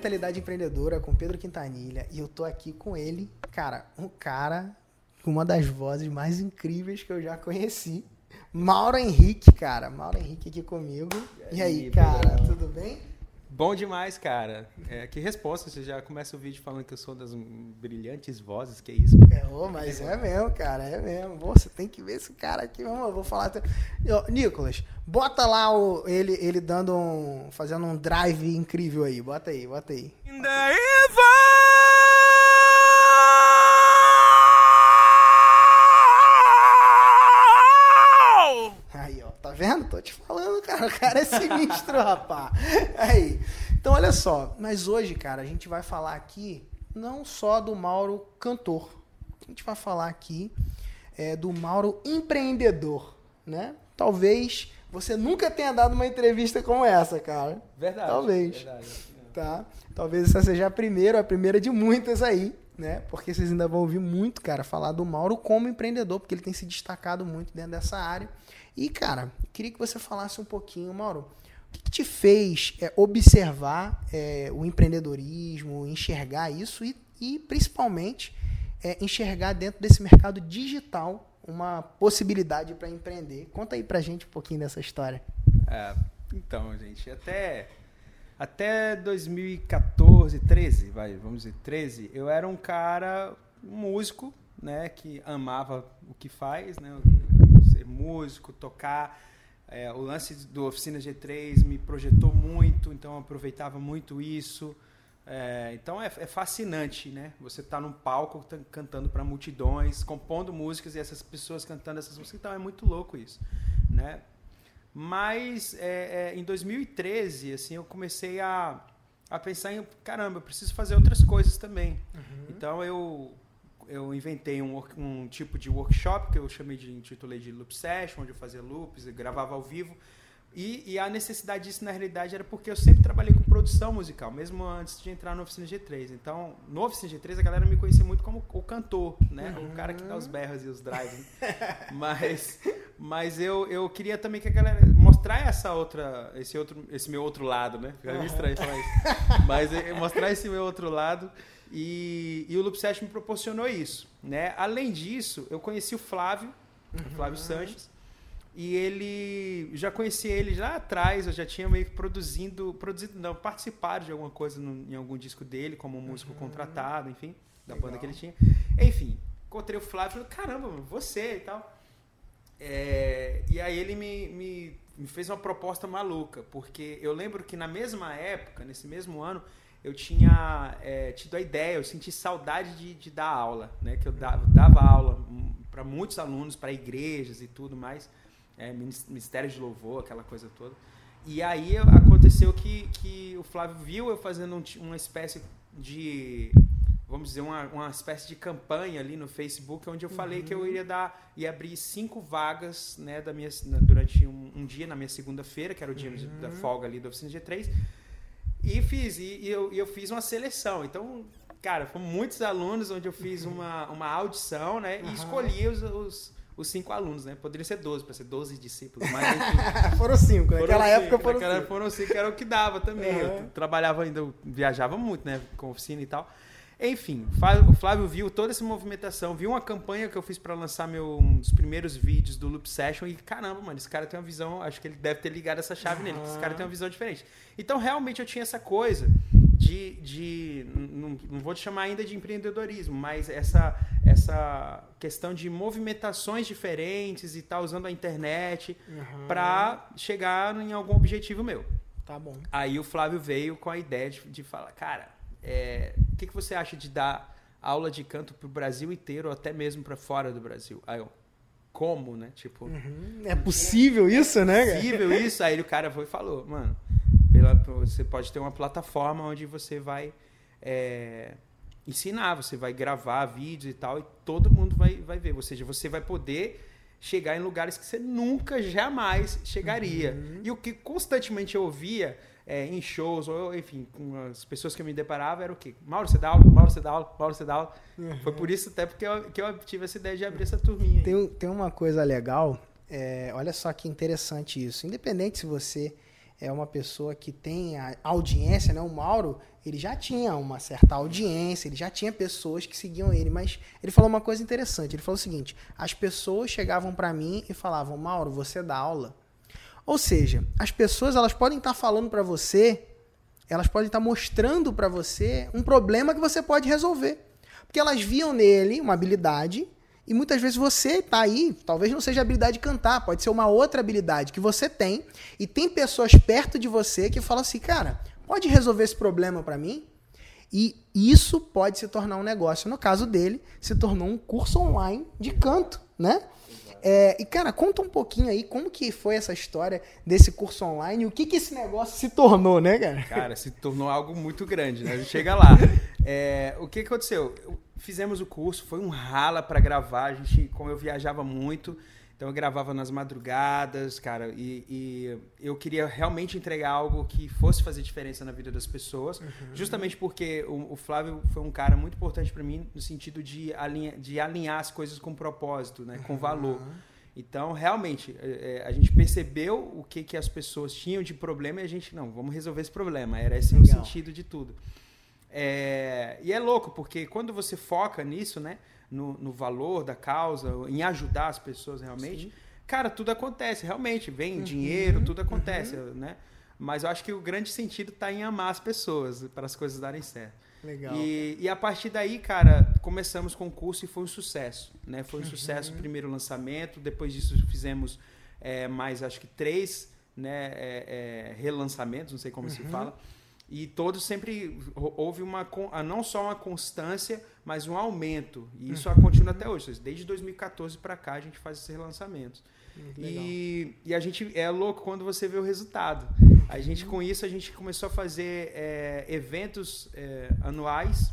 Mentalidade Empreendedora com Pedro Quintanilha. E eu tô aqui com ele, cara, um cara com uma das vozes mais incríveis que eu já conheci. Mauro Henrique, cara. Mauro Henrique aqui comigo. E aí, aí, cara, tudo bem? Bom demais, cara. É, que resposta, você já começa o vídeo falando que eu sou das brilhantes vozes, que isso? É, ô, mas é mesmo, cara, é mesmo. Você tem que ver esse cara aqui, vamos, eu vou falar. até- Ô, Nicolas, bota lá o, ele, ele dando um. fazendo um drive incrível aí. Bota aí, bota aí. Aí, ó, tá vendo? Tô te falando, cara. O cara é sinistro, rapaz. Aí. Então, olha só. Mas hoje, cara, a gente vai falar aqui não só do Mauro cantor. A gente vai falar aqui é, do Mauro empreendedor, né? Talvez você nunca tenha dado uma entrevista como essa, cara. Verdade. Talvez. Verdade. Tá? Talvez essa seja a primeira, a primeira de muitas aí, né? Porque vocês ainda vão ouvir muito, cara, falar do Mauro como empreendedor, porque ele tem se destacado muito dentro dessa área. E, cara, queria que você falasse um pouquinho, Mauro, o que, que te fez é, observar é, o empreendedorismo, enxergar isso e, e principalmente, é, enxergar dentro desse mercado digital uma possibilidade para empreender? Conta aí pra gente um pouquinho dessa história. É, então, gente, até, até 2014, 13, vai, vamos dizer, 13, eu era um cara, um músico, né, que amava o que faz, né, ser músico, tocar. É, o lance do Oficina G3 me projetou muito, então eu aproveitava muito isso. É, então é, é fascinante, né? Você tá num palco tá cantando para multidões, compondo músicas e essas pessoas cantando essas músicas, então é muito louco isso, né? Mas é, é, em 2013, assim, eu comecei a, a pensar em, caramba, eu preciso fazer outras coisas também. Então eu eu inventei um, um tipo de workshop que eu chamei de intitulei de loop session, onde eu fazia loops, eu gravava ao vivo. E, e a necessidade disso na realidade era porque eu sempre trabalhei com produção musical, mesmo antes de entrar no Oficina G3. Então, no Oficina G3 a galera me conhecia muito como o cantor, né? O cara que dá os berros e os drives. né? mas mas eu, eu queria também que a galera mostrar essa outra esse outro esse meu outro lado, né? Fica meio estranho falar isso. Mas é, mostrar esse meu outro lado e, e o Loop Session me proporcionou isso, né? Além disso, eu conheci o Flávio, o Flávio Sanches, e ele já conheci ele já atrás, eu já tinha meio que produzindo, produzido não, participado de alguma coisa no- em algum disco dele, como um músico contratado, enfim, da banda que ele tinha. Enfim, encontrei o Flávio e falei, caramba, você e tal. É, e aí ele me, me, me fez uma proposta maluca, porque eu lembro que na mesma época, nesse mesmo ano, eu tinha é, tido a ideia, eu senti saudade de, de dar aula, né? Que eu dava, dava aula para muitos alunos, para igrejas e tudo mais, é, minis- ministério de louvor, aquela coisa toda. E aí eu- aconteceu que, que o Flávio viu eu fazendo um uma espécie de, vamos dizer, uma, uma espécie de campanha ali no Facebook, onde eu falei que eu iria dar, ia abrir cinco vagas, né, da minha, durante um, um dia, na minha segunda-feira, que era o dia de- da folga ali da Oficina G3, e fiz, e, e eu, e eu fiz uma seleção. Então, cara, foram muitos alunos onde eu fiz uma, uma audição, né? E escolhi os, os, os cinco alunos, né? Poderia ser 12, para ser 12 discípulos, mas enfim. foram cinco, Foram naquela cinco, época foram naquela cinco. foram cinco, era o que dava também. Aham. Eu trabalhava ainda, eu viajava muito, né? Com oficina e tal. Enfim, o Flávio viu toda essa movimentação, viu uma campanha que eu fiz para lançar meu, um dos primeiros vídeos do Loop Session e caramba, mano, esse cara tem uma visão, acho que ele deve ter ligado essa chave nele, que esse cara tem uma visão diferente. Então, realmente, eu tinha essa coisa de. de não, não vou te chamar ainda de empreendedorismo, mas essa, essa questão de movimentações diferentes e tal, usando a internet Aham. para chegar em algum objetivo meu. Tá bom. Aí o Flávio veio com a ideia de, de falar, cara, é, o que, que você acha de dar aula de canto pro Brasil inteiro, ou até mesmo para fora do Brasil? Aí eu, como, né? Tipo, Uhum. É possível isso, né? cara? possível isso? Aí o cara foi e falou, mano, pela, você pode ter uma plataforma onde você vai é, ensinar, você vai gravar vídeos e tal, e todo mundo vai, vai ver. Ou seja, você vai poder chegar em lugares que você nunca, jamais chegaria. Uhum. E o que constantemente eu ouvia é, em shows, ou enfim, com as pessoas que eu me deparava, era o quê? Mauro, você dá aula, Mauro, você dá aula, Mauro, você dá aula. Uhum. Foi por isso até porque eu, que eu tive essa ideia de abrir essa turminha. Tem, tem uma coisa legal, é, olha só que interessante isso. Independente se você é uma pessoa que tem audiência, né? O Mauro, ele já tinha uma certa audiência, ele já tinha pessoas que seguiam ele, mas ele falou uma coisa interessante. Ele falou o seguinte: as pessoas chegavam para mim e falavam, Mauro, você dá aula. Ou seja, as pessoas elas podem estar tá falando para você, elas podem estar tá mostrando para você um problema que você pode resolver, porque elas viam nele uma habilidade e muitas vezes você tá aí, talvez não seja a habilidade de cantar, pode ser uma outra habilidade que você tem, e tem pessoas perto de você que falam assim, cara, pode resolver esse problema para mim? E isso pode se tornar um negócio. No caso dele, se tornou um curso online de canto, né? É, e, cara, conta um pouquinho aí como que foi essa história desse curso online e o que que esse negócio se tornou, né, cara? Cara, se tornou algo muito grande, né? A gente chega lá. É, o que aconteceu? Fizemos o curso, foi um rala para gravar. A gente, como eu viajava muito, então eu gravava nas madrugadas, cara, e, e, eu queria realmente entregar algo que fosse fazer diferença na vida das pessoas, uhum. justamente porque o, o, Flávio foi um cara muito importante para mim no sentido de, alinha, de alinhar as coisas com propósito, né, com valor. Uhum. Então, realmente, é, a gente percebeu o que, que as pessoas tinham de problema e a gente, não, vamos resolver esse problema. Era esse Legal. o sentido de tudo. É, e é louco, porque quando você foca nisso, né? no, no valor da causa, em ajudar as pessoas realmente, Sim. cara, tudo acontece, realmente. Vem uhum, dinheiro, tudo acontece, uhum. né? Mas eu acho que o grande sentido está em amar as pessoas para as coisas darem certo. Legal. E, e, a partir daí, cara, começamos com o curso e foi um sucesso. Né? Foi um uhum. sucesso o primeiro lançamento. Depois disso, fizemos é, mais, acho que três né, é, é, relançamentos, não sei como se uhum. fala. E todos sempre houve uma não só uma constância, mas um aumento. E isso uhum. continua até hoje. Desde 2014 para cá a gente faz esses relançamentos. E, e, a gente é louco quando você vê o resultado. A gente com isso a gente começou a fazer é, eventos é, anuais,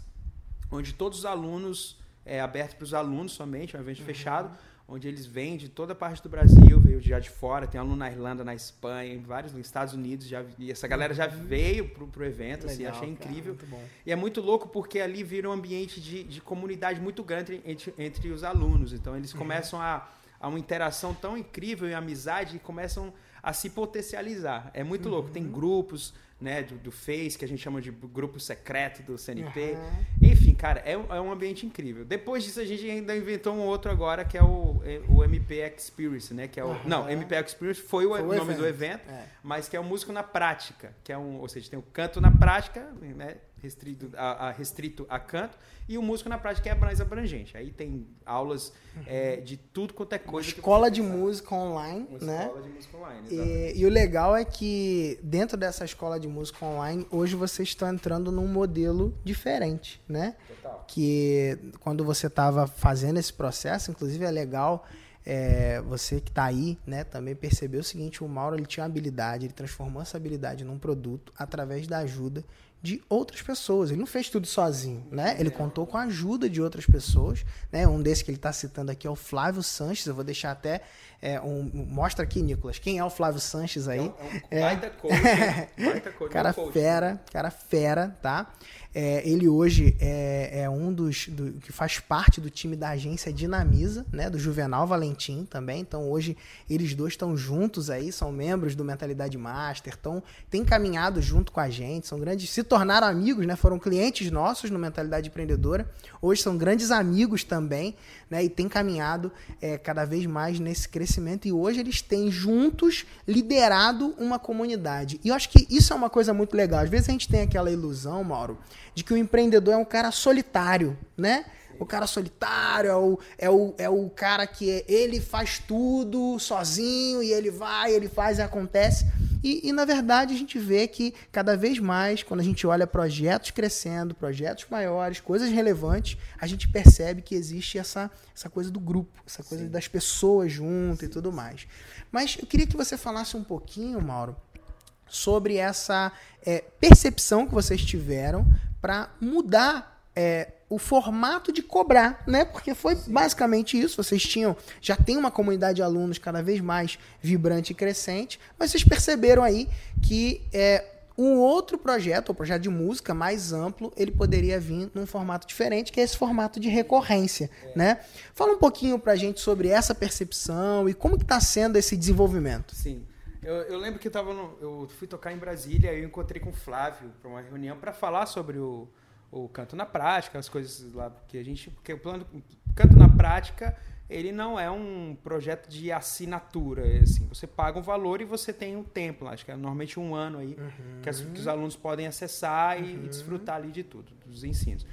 onde todos os alunos é aberto para os alunos somente, é um evento uhum. fechado, onde eles vêm de toda parte do Brasil, veio já de fora, tem aluno na Irlanda, na Espanha, em vários nos Estados Unidos, já, e essa galera já uhum. veio pro, pro evento, assim, Legal, assim, achei incrível. Cara, e é muito louco porque ali vira um ambiente de, de comunidade muito grande entre, entre os alunos. Então eles uhum. começam a, a uma interação tão incrível e amizade e começam a se potencializar. É muito uhum. louco. Tem grupos, né, do, do, Face, que a gente chama de grupo secreto do CNP. Uhum. Enfim, cara, é, é, um ambiente incrível. Depois disso, a gente ainda inventou um outro agora, que é o, é, o MP Experience, né? Que é o, uhum. Não, MP Experience foi o, foi o nome evento. do evento, é. mas que é o músico na prática, que é um, ou seja, tem o canto na prática, né? restrito a, a, restrito a canto, e o músico na prática é mais abrangente. Aí tem aulas uhum. é, de tudo quanto é coisa. Uma escola de música online, Uma né? Escola de música online, e, e, o legal é que dentro dessa escola de música online, hoje vocês estão entrando num modelo diferente, né? Total. Que quando você estava fazendo esse processo, inclusive é legal é, você que está aí, né, também percebeu o seguinte: o Mauro ele tinha uma habilidade, ele transformou essa habilidade num produto através da ajuda de outras pessoas. Ele não fez tudo sozinho, né? Ele contou com a ajuda de outras pessoas, né? Um desses que ele está citando aqui é o Flávio Sanches. Eu vou deixar até é, um, mostra aqui, Nicolas, quem é o Flávio Sanches aí? É, um, é, baita coach, baita coach, cara coach. fera, cara fera, tá? É, ele hoje é, é um dos do, que faz parte do time da agência Dinamiza, né? Do Juvenal Valentim também. Então hoje eles dois estão juntos aí, são membros do Mentalidade Master, estão têm caminhado junto com a gente, são grandes, se tornaram amigos, né? Foram clientes nossos no Mentalidade Empreendedora. Hoje são grandes amigos também, né? E têm caminhado é, cada vez mais nesse crescimento. E hoje eles têm juntos liderado uma comunidade. E eu acho que isso é uma coisa muito legal. Às vezes a gente tem aquela ilusão, Mauro, de que o empreendedor é um cara solitário, né? O cara solitário é o, é o, é o cara que é, ele faz tudo sozinho e ele vai, ele faz e acontece. E, e, na verdade a gente vê que cada vez mais, quando a gente olha projetos crescendo, projetos maiores, coisas relevantes, a gente percebe que existe essa, essa coisa do grupo, essa coisa Sim. das pessoas junto Sim. e tudo mais. Mas eu queria que você falasse um pouquinho, Mauro, sobre essa é, percepção que vocês tiveram para mudar é, o formato de cobrar, né? Porque foi basicamente isso. Vocês tinham, já tem uma comunidade de alunos cada vez mais vibrante e crescente, mas vocês perceberam aí que é, um outro projeto, o um projeto de música mais amplo, ele poderia vir num formato diferente, que é esse formato de recorrência, é. né? Fala um pouquinho pra gente sobre essa percepção e como que tá sendo esse desenvolvimento. Sim. Eu, eu lembro que eu, tava no, eu fui tocar em Brasília e eu encontrei com o Flávio para uma reunião para falar sobre o, o canto na prática, as coisas lá que a gente, porque o plano canto na prática ele não é um projeto de assinatura, assim, você paga um valor e você tem um tempo, acho que é normalmente um ano aí uhum. que, as, que, os alunos podem acessar e, uhum. e, desfrutar ali de tudo, dos ensinos.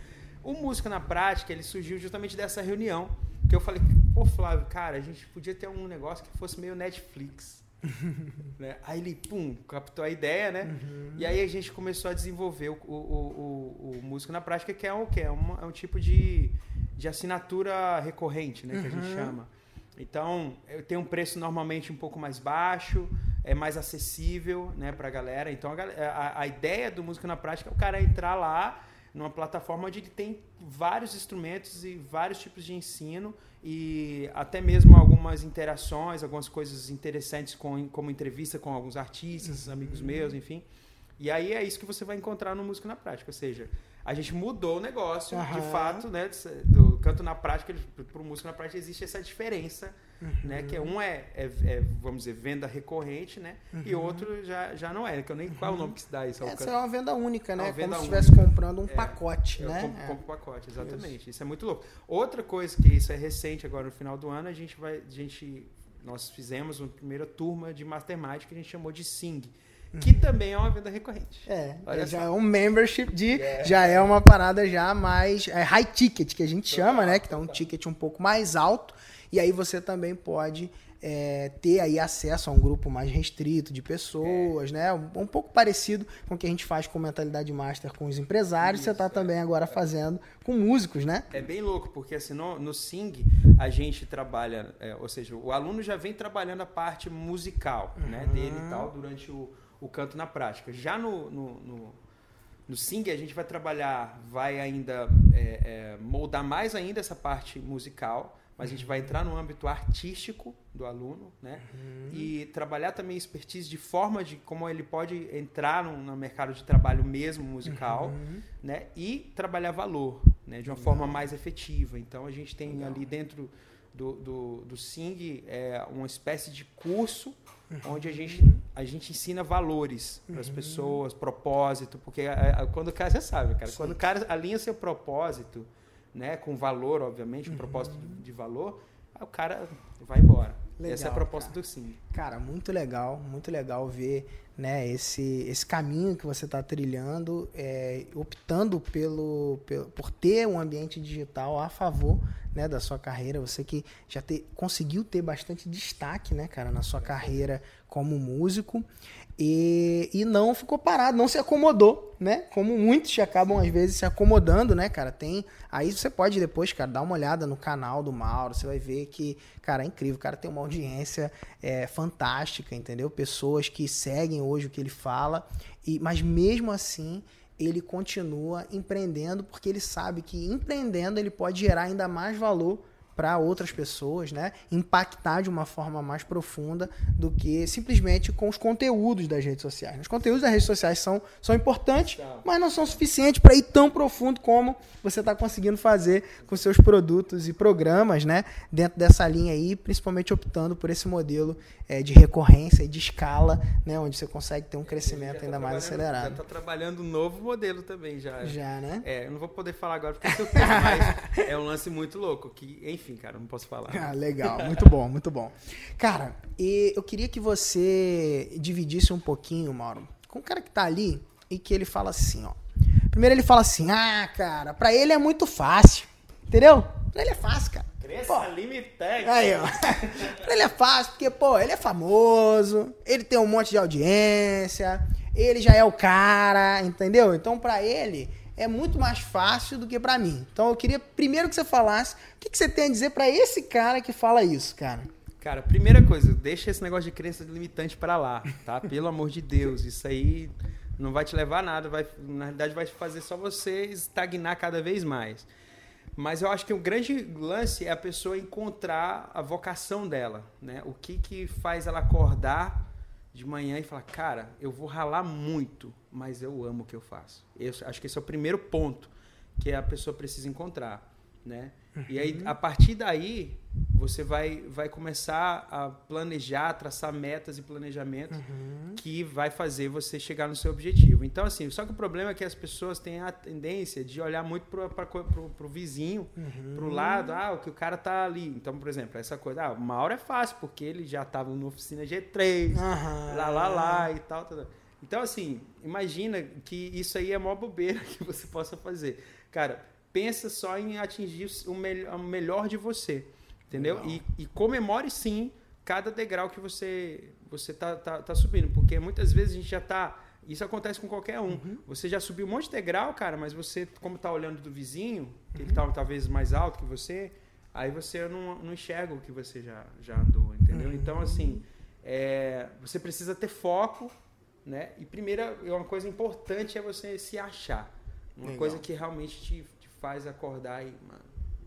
O música na prática ele surgiu justamente dessa reunião que eu falei, pô Flávio, cara, a gente podia ter um negócio que fosse meio Netflix. né? Aí ele, pum, captou a ideia, né? Uhum. E aí a gente começou a desenvolver o, o, o, o músico na prática, que é o que é, um, é um tipo de, de assinatura recorrente, né? Que a gente uhum. chama. Então, tenho um preço normalmente um pouco mais baixo, é mais acessível, né, pra galera. Então, a, a, a ideia do música na prática é o cara entrar lá numa plataforma onde ele tem vários instrumentos e vários tipos de ensino e até mesmo algumas interações, algumas coisas interessantes com, como entrevista com alguns artistas, amigos meus, enfim. E aí é isso que você vai encontrar no Música na Prática, ou seja, a gente mudou o negócio, uhum. de fato, né, do canto na prática para o músico na prática existe essa diferença Uhum. Né? Que é um é, é, é, vamos dizer, venda recorrente, né? Uhum. E outro já, já não é, que eu nem qual é o nome que se dá isso. Essa é uma venda única, né? É Como se estivesse comprando um é, pacote, né? Compro, é. compro pacote, exatamente. Isso. isso. é muito louco. Outra coisa que isso é recente agora no final do ano, a gente vai, a gente nós fizemos uma primeira turma de Mastermind que a gente chamou de Sing que uhum. também é uma venda recorrente. É, Olha já só. é um membership de, yeah. já é uma parada já mais é high ticket que a gente total, chama, né? Que é um ticket um pouco mais alto e aí você também pode é, ter aí acesso a um grupo mais restrito de pessoas, é. né? Um, um, pouco parecido com o que a gente faz com mentalidade master com os empresários, Isso, você está é. também agora fazendo com músicos, né? É bem louco, porque assim, no, no Sing a gente trabalha, é, ou seja, o aluno já vem trabalhando a parte musical uhum. né, dele e tal durante o, o canto na prática. Já no, no, no no Sing a gente vai trabalhar, vai ainda é, é, moldar mais ainda essa parte musical, mas a gente vai entrar no âmbito artístico do aluno, né? Uhum. E trabalhar também expertise de forma de como ele pode entrar no, no mercado de trabalho mesmo musical, uhum. né? E trabalhar valor, né? De uma Legal. forma mais efetiva. Então a gente tem Legal. ali dentro do, do, do Sing é, uma espécie de curso uhum. onde a gente, a gente ensina valores para as uhum. pessoas, propósito, porque a, a, quando o cara, você sabe, cara, Sim. quando o cara alinha seu propósito, né, com valor, obviamente, um uhum. propósito de valor, o cara vai embora. Legal, Essa é a proposta cara. do Sim. Cara, muito legal, muito legal ver né, esse, esse caminho que você está trilhando, é, optando pelo, pelo, por ter um ambiente digital a favor né, da sua carreira. Você que já ter, conseguiu ter bastante destaque, né, cara, na sua carreira como músico. E, e não ficou parado, não se acomodou, né? Como muitos acabam às vezes se acomodando, né, cara? Tem. Aí você pode depois, cara, dar uma olhada no canal do Mauro, você vai ver que, cara, é incrível. O cara tem uma audiência é, fantástica, entendeu? Pessoas que seguem hoje o que ele fala, e mas mesmo assim ele continua empreendendo porque ele sabe que empreendendo ele pode gerar ainda mais valor para outras pessoas, né? Impactar de uma forma mais profunda do que simplesmente com os conteúdos das redes sociais. Os conteúdos das redes sociais são, são importantes, mas não são suficientes para ir tão profundo como você está conseguindo fazer com seus produtos e programas, né? Dentro dessa linha aí, principalmente optando por esse modelo é, de recorrência e de escala, né? Onde você consegue ter um crescimento tá ainda mais acelerado. Já está trabalhando um novo modelo também já. Já, né? É, eu não vou poder falar agora porque é mas é um lance muito louco que, enfim, enfim, cara, não posso falar. Ah, legal, muito bom, muito bom. Cara, eu queria que você dividisse um pouquinho, Mauro, com o cara que tá ali e que ele fala assim, ó. Primeiro ele fala assim, ah, cara, pra ele é muito fácil, entendeu? Pra ele é fácil, cara. Cresça limitante. Aí, ó. pra ele é fácil, porque, pô, ele é famoso, ele tem um monte de audiência, ele já é o cara, entendeu? Então, pra ele, é muito mais fácil do que para mim. Então eu queria primeiro que você falasse o que, que você tem a dizer para esse cara que fala isso, cara. Cara, primeira coisa, deixa esse negócio de crença limitante para lá, tá? Pelo amor de Deus, isso aí não vai te levar a nada, vai, na realidade vai fazer só você estagnar cada vez mais. Mas eu acho que o grande lance é a pessoa encontrar a vocação dela, né? O que que faz ela acordar de manhã e falar, cara, eu vou ralar muito, mas eu amo o que eu faço. Eu acho que esse é o primeiro ponto que a pessoa precisa encontrar, né? Uhum. E aí, a partir daí, você vai, vai começar a planejar, traçar metas e planejamento uhum. que vai fazer você chegar no seu objetivo. Então, assim, só que o problema é que as pessoas têm a tendência de olhar muito para o vizinho, uhum. para o lado, ah, o que o cara tá ali. Então, por exemplo, essa coisa, ah, uma hora é fácil, porque ele já estava na oficina G3, uhum. lá, lá, lá e tal, tal. Então, assim, imagina que isso aí é a maior bobeira que você possa fazer. Cara, pensa só em atingir o, me o melhor de você, entendeu? E, e, comemore sim cada degrau que você você tá, tá, tá, subindo, porque muitas vezes a gente já tá isso acontece com qualquer um. Uhum. Você já subiu um monte de degrau, cara, mas você, como tá olhando do vizinho, que uhum. ele tá talvez mais alto que você, aí você não, não enxerga o que você já, já andou, entendeu? Uhum. Então, assim, é, você precisa ter foco, né? E primeira, uma coisa importante é você se achar. Uma Legal. coisa que realmente te, faz acordar e, mano,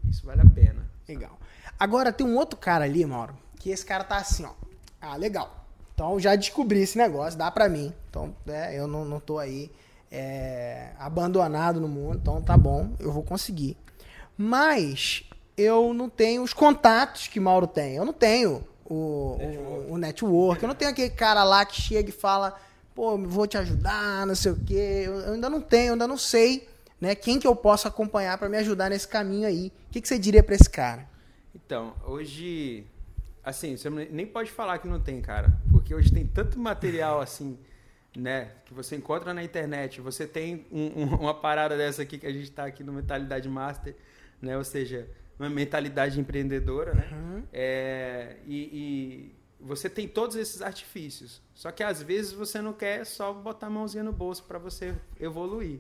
isso vale a pena. Legal. Agora tem um outro cara ali, Mauro, que esse cara tá assim, ó. Ah, legal. Então já descobri esse negócio, dá pra mim. Então, é, eu não, não tô aí é, abandonado no mundo, então tá bom, eu vou conseguir. Mas eu não tenho os contatos que Mauro tem. Eu não tenho o network, o, o network. eu não tenho aquele cara lá que chega e fala, pô, vou te ajudar, não sei o quê. Eu, ainda não tenho, ainda não sei né? Quem que eu posso acompanhar para me ajudar nesse caminho aí? O que, que você diria para esse cara? Então, hoje, assim, você nem pode falar que não tem, cara, porque hoje tem tanto material assim, né, que você encontra na internet. Você tem um, um, uma parada dessa aqui que a gente está aqui no Mentalidade Master, né? Ou seja, uma mentalidade empreendedora, né? Uhum. É, e você tem todos esses artifícios. Só que às vezes você não quer só botar a mãozinha no bolso para você evoluir.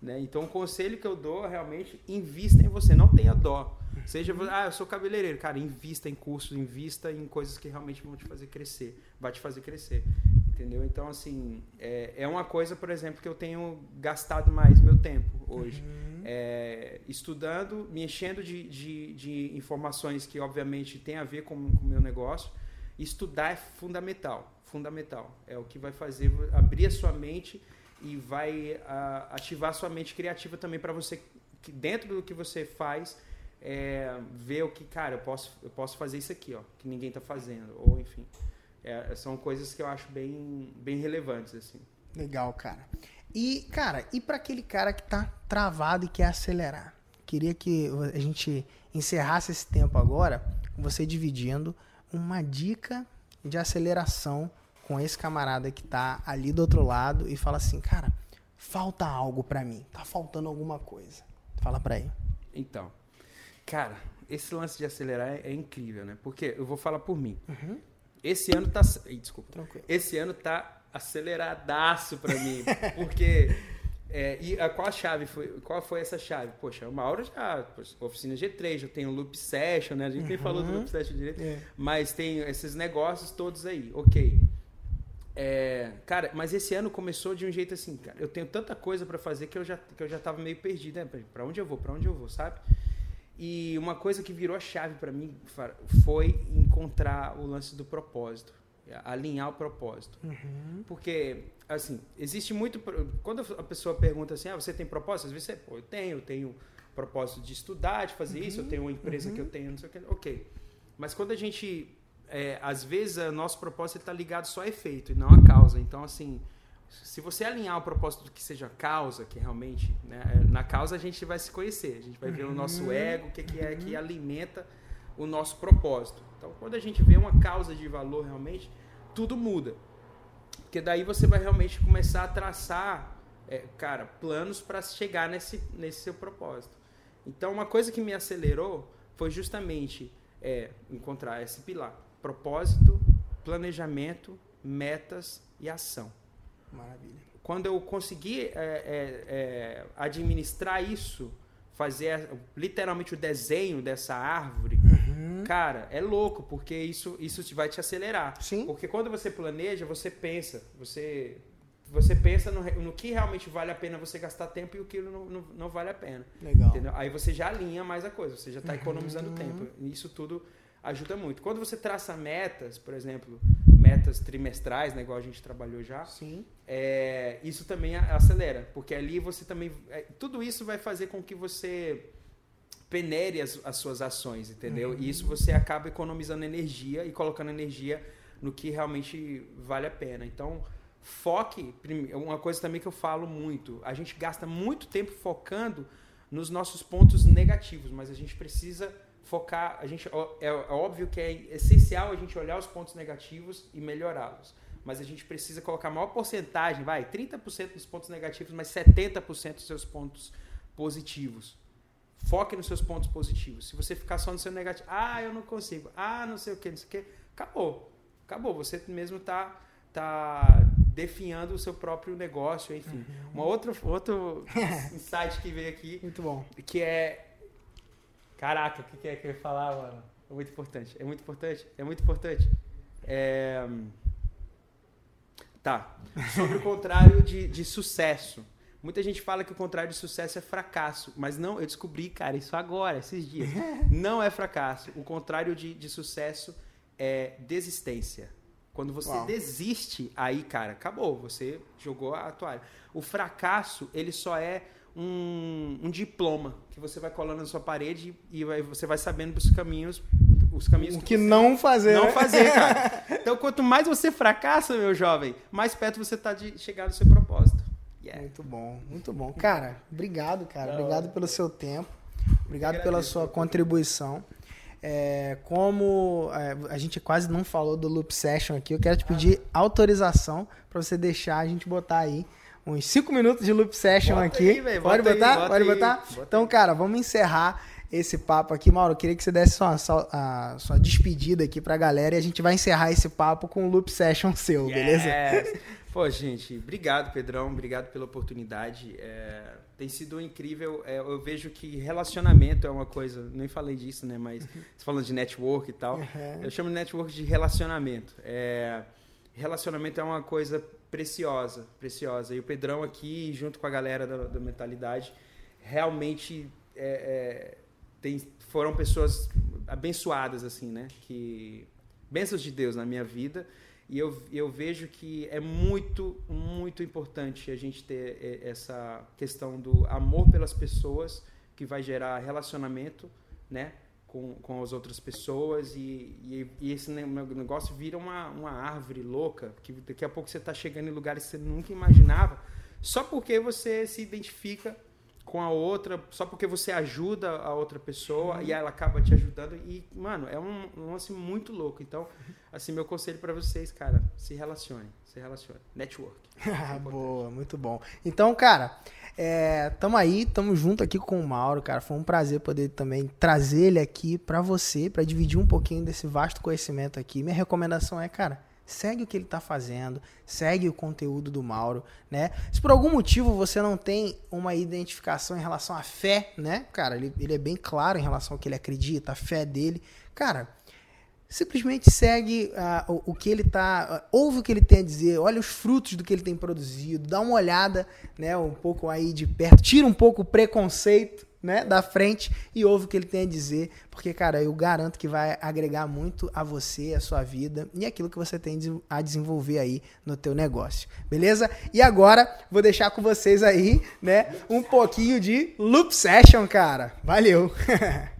Né? Então, o conselho que eu dou é realmente invista em você, não tenha dó. Seja, ah, eu sou cabeleireiro, cara, invista em cursos, invista em coisas que realmente vão te fazer crescer, vai te fazer crescer, entendeu? Então, assim, é, é uma coisa, por exemplo, que eu tenho gastado mais meu tempo hoje, uhum. é, estudando, me enchendo de, de, de, informações que, obviamente, tem a ver com o meu negócio. Estudar é fundamental, fundamental. É o que vai fazer abrir a sua mente e vai uh, ativar sua mente criativa também para você, que dentro do que você faz, é, ver o que, cara, eu posso, eu posso fazer isso aqui, ó, que ninguém está fazendo, ou enfim. É, são coisas que eu acho bem, bem relevantes, assim. Legal, cara. E, cara, e para aquele cara que tá travado e quer acelerar? Queria que a gente encerrasse esse tempo agora, você dividindo uma dica de aceleração com esse camarada que tá ali do outro lado e fala assim, cara, falta algo para mim, tá faltando alguma coisa. Fala para ele. Então, cara, esse lance de acelerar é, é, incrível, né? Porque eu vou falar por mim. Uhum. Esse ano tá, desculpa. Tranquilo. Esse ano tá aceleradaço para mim, porque é, e a, qual a chave foi? Qual foi essa chave? Poxa, uma hora já, oficina G3, já tem o Loop Session, né? A gente uhum. nem falou do Loop Session direito, é. mas tem esses negócios todos aí. Ok. É, cara, mas esse ano começou de um jeito assim, cara. Eu tenho tanta coisa para fazer que eu já que eu já tava meio perdido, né? Para onde eu vou? Para onde eu vou, sabe? E uma coisa que virou a chave para mim foi encontrar o lance do propósito, alinhar o propósito. Uhum. Porque assim, existe muito quando a pessoa pergunta assim: "Ah, você tem propósito?" Às vezes você, pô, eu tenho, eu tenho propósito de estudar, de fazer uhum. isso, eu tenho uma empresa uhum. que eu tenho, não sei o que. OK. Mas quando a gente é, às vezes, o nosso propósito está ligado só a efeito e não a causa. Então, assim, se você alinhar o propósito do que seja a causa, que realmente, né, na causa a gente vai se conhecer, a gente vai ver o nosso uhum. ego, o que, que é que uhum. alimenta o nosso propósito. Então, quando a gente vê uma causa de valor realmente, tudo muda. Porque daí você vai realmente começar a traçar, é, cara, planos para chegar nesse, nesse seu propósito. Então, uma coisa que me acelerou foi justamente é, encontrar esse pilar propósito, planejamento, metas e ação. Maravilha. Quando eu consegui é, é, é, administrar isso, fazer literalmente o desenho dessa árvore, uhum. Cara, é louco, porque isso, isso te- vai te acelerar. Sim. Porque quando você planeja, você pensa, você, você pensa no, no que realmente vale a pena você gastar tempo e o que não, não, não vale a pena. Legal. Entendeu? Aí você já alinha mais a coisa, você já está Uhum. economizando tempo. Isso tudo ajuda muito. Quando você traça metas, por exemplo, metas trimestrais, né, igual a gente trabalhou já, Sim. é, isso também acelera, porque ali você também. é, tudo isso vai fazer com que você penere as, as suas ações, entendeu? E isso você acaba economizando energia e colocando energia no que realmente vale a pena. Então, foque. prime- Uma coisa também que eu falo muito: a gente gasta muito tempo focando nos nossos pontos negativos, mas a gente precisa focar. A gente, é, é óbvio que é essencial a gente olhar os pontos negativos e melhorá-los. Mas a gente precisa colocar a maior porcentagem, vai, 30% dos pontos negativos, mas 70% dos seus pontos positivos. Foque nos seus pontos positivos. Se você ficar só no seu negativo, ah, eu não consigo, ah, não sei o que, não sei o que, acabou. Acabou. Você mesmo tá, tá definhando o seu próprio negócio, enfim. Uma outra, outro insight que veio aqui, Muito bom. que é. Caraca, o que que é que eu ia falar, mano? É muito importante. É muito importante. É muito importante. É... Tá. Sobre o contrário de, de sucesso. Muita gente fala que o contrário de sucesso é fracasso. Mas não, eu descobri, cara, isso agora, esses dias. Não é fracasso. O contrário de, de sucesso é desistência. Quando você Uau. desiste, aí, cara, acabou. Você jogou a toalha. O fracasso, ele só é um, um diploma que você vai colando na sua parede e vai- você vai sabendo os caminhos, os caminhos O que você não fazer. não né? fazer, cara. Então, quanto mais você fracassa, meu jovem, mais perto você tá de chegar no seu propósito. Yeah. Muito bom, muito bom. Cara, obrigado, cara. Obrigado pelo seu tempo. Obrigado pela sua contribuição. É, como é, a gente quase não falou do Loop Session aqui, eu quero te pedir autorização para você deixar a gente botar aí uns 5 minutos de Loop Session Bota aqui. aí, Pode bota aí, botar? bota Pode aí. botar? Bota Então, cara, vamos encerrar esse papo aqui. Mauro, eu queria que você desse sua, sua, a sua despedida aqui pra galera e a gente vai encerrar esse papo com o Loop Session seu, beleza? Pô, gente, obrigado, Pedrão. Obrigado pela oportunidade. É, tem sido incrível. É, eu vejo que relacionamento é uma coisa. Nem falei disso, né? Mas você falando de network e tal. Uhum. Eu chamo de network de relacionamento. É, relacionamento é uma coisa preciosa, preciosa. E o Pedrão aqui, junto com a galera da, da mentalidade, realmente é, é, tem, foram pessoas abençoadas, assim, né? Que bênçãos de Deus na minha vida. E eu, eu vejo que é muito, muito importante a gente ter eh, essa questão do amor pelas pessoas, que vai gerar relacionamento, né? Com, com as outras pessoas e, e, e esse ne- negócio vira uma, uma árvore louca, que daqui a pouco você está chegando em lugares que você nunca imaginava, só porque você se identifica com a outra, só porque você ajuda a outra pessoa e ela acaba te ajudando. E, mano, é um, um lance muito louco. Então, assim, meu conselho pra vocês, cara, se relacione, se relacione. Network. Ah, Boa, muito bom. Então, cara, é, tamo aí, tamo junto aqui com o Mauro, cara. Foi um prazer poder também trazer ele aqui pra você, pra dividir um pouquinho desse vasto conhecimento aqui. Minha recomendação é, cara, segue o que ele tá fazendo, segue o conteúdo do Mauro, né? Se por algum motivo você não tem uma identificação em relação à fé, né? Cara, ele, ele é bem claro em relação ao que ele acredita, a fé dele. Cara, simplesmente segue ah, o, o que ele tá, ah, ouve o que ele tem a dizer, olha os frutos do que ele tem produzido, dá uma olhada, né, um pouco aí de perto, tira um pouco o preconceito, né, da frente e ouve o que ele tem a dizer, porque cara, eu garanto que vai agregar muito a você, a sua vida e aquilo que você tem a desenvolver aí no teu negócio. Beleza? E agora vou deixar com vocês aí, né, um pouquinho de loop session, cara. Valeu.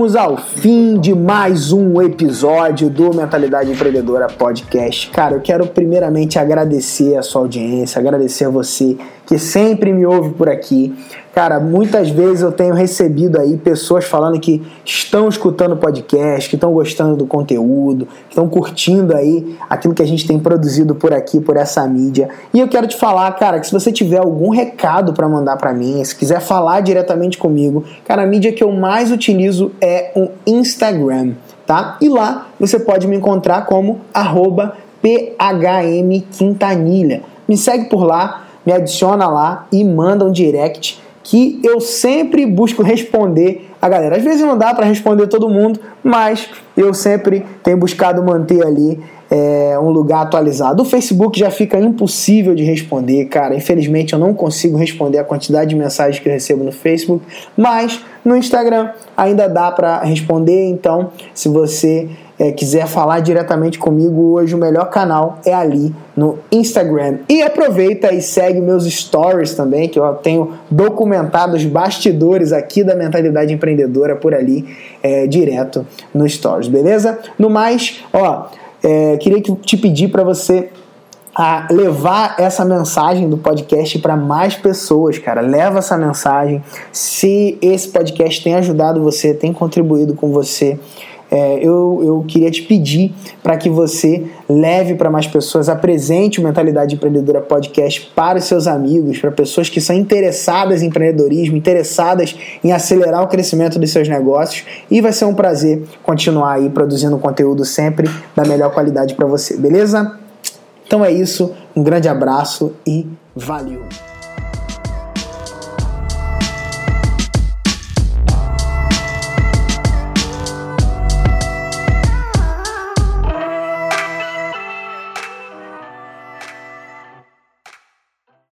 chegamos ao fim de mais um episódio do Mentalidade Empreendedora Podcast. Cara, eu quero primeiramente agradecer a sua audiência, agradecer a você que sempre me ouve por aqui. Cara, muitas vezes eu tenho recebido aí pessoas falando que estão escutando o podcast, que estão gostando do conteúdo, que estão curtindo aí aquilo que a gente tem produzido por aqui, por essa mídia. E eu quero te falar, cara, que se você tiver algum recado para mandar para mim, se quiser falar diretamente comigo, cara, a mídia que eu mais utilizo é o Instagram, tá? E lá você pode me encontrar como arroba phmquintanilha. Me segue por lá, me adiciona lá e manda um direct que eu sempre busco responder a galera. Às vezes não dá para responder todo mundo, mas eu sempre tenho buscado manter ali é, um lugar atualizado. O Facebook já fica impossível de responder, cara. Infelizmente eu não consigo responder a quantidade de mensagens que eu recebo no Facebook, mas no Instagram ainda dá para responder. Então, se você é, quiser falar diretamente comigo hoje, o melhor canal é ali no Instagram. E aproveita e segue meus stories também, que eu tenho documentado os bastidores aqui da mentalidade empreendedora por ali, é, direto no stories, beleza? No mais, ó, é, queria te pedir para você a levar essa mensagem do podcast para mais pessoas, cara. Leva essa mensagem. Se esse podcast tem ajudado você, tem contribuído com você, é, eu, eu queria te pedir para que você leve para mais pessoas, apresente o Mentalidade Empreendedora Podcast para os seus amigos, para pessoas que são interessadas em empreendedorismo, interessadas em acelerar o crescimento dos seus negócios. E vai ser um prazer continuar aí produzindo conteúdo sempre da melhor qualidade para você, beleza? Então é isso, um grande abraço e valeu!